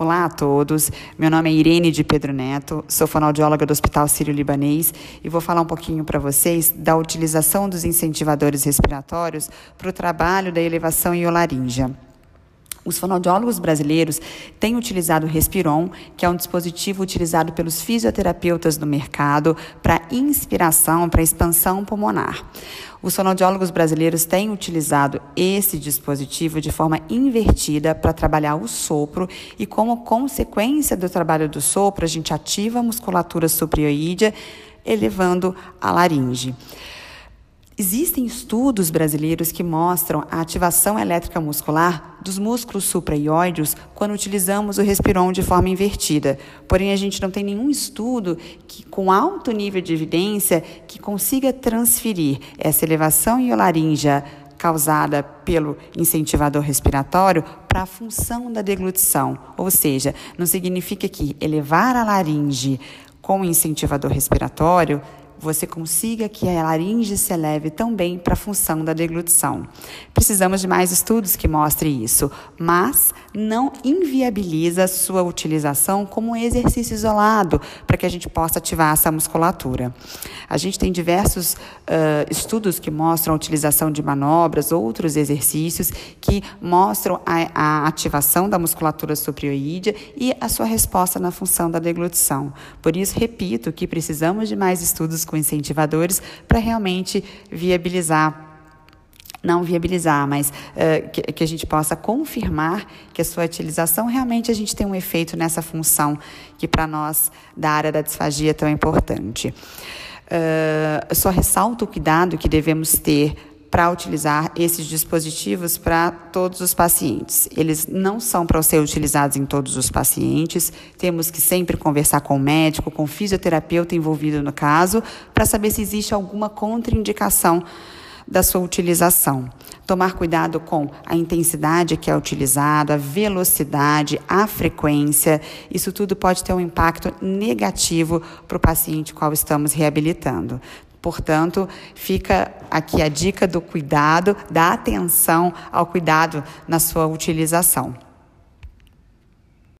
Olá a todos, meu nome é Irene de Pedro Neto, sou fonoaudióloga do Hospital Sírio-Libanês e vou falar um pouquinho para vocês da utilização dos incentivadores respiratórios para o trabalho da elevação iolaríngea. Os fonoaudiólogos brasileiros têm utilizado o Respiron, que é um dispositivo utilizado pelos fisioterapeutas no mercado para inspiração, para expansão pulmonar. Os fonoaudiólogos brasileiros têm utilizado esse dispositivo de forma invertida para trabalhar o sopro e, como consequência do trabalho do sopro, a gente ativa a musculatura suprioídea, elevando a laringe. Existem estudos brasileiros que mostram a ativação elétrica muscular dos músculos supraioides quando utilizamos o Respiron de forma invertida. Porém, a gente não tem nenhum estudo que, com alto nível de evidência que consiga transferir essa elevação iolaríngea causada pelo incentivador respiratório para a função da deglutição. Ou seja, não significa que elevar a laringe com o incentivador respiratório você consiga que a laringe se eleve também para a função da deglutição. Precisamos de mais estudos que mostrem isso, mas não inviabiliza sua utilização como um exercício isolado para que a gente possa ativar essa musculatura. A gente tem diversos uh, estudos que mostram a utilização de manobras, outros exercícios que mostram a, a ativação da musculatura suprioídea e a sua resposta na função da deglutição. Por isso, repito que precisamos de mais estudos com incentivadores para realmente viabilizar não viabilizar, mas uh, que, que, a gente possa confirmar que a sua utilização realmente a gente tem um efeito nessa função que para nós da área da disfagia é tão importante. Uh, só ressalto o cuidado que devemos ter para utilizar esses dispositivos para todos os pacientes. Eles não são para ser utilizados em todos os pacientes. Temos que sempre conversar com o médico, com o fisioterapeuta envolvido no caso, para saber se existe alguma contraindicação da sua utilização. Tomar cuidado com a intensidade que é utilizada, a velocidade, a frequência. Isso tudo pode ter um impacto negativo para o paciente qual estamos reabilitando. Portanto, fica aqui a dica do cuidado, da atenção ao cuidado na sua utilização.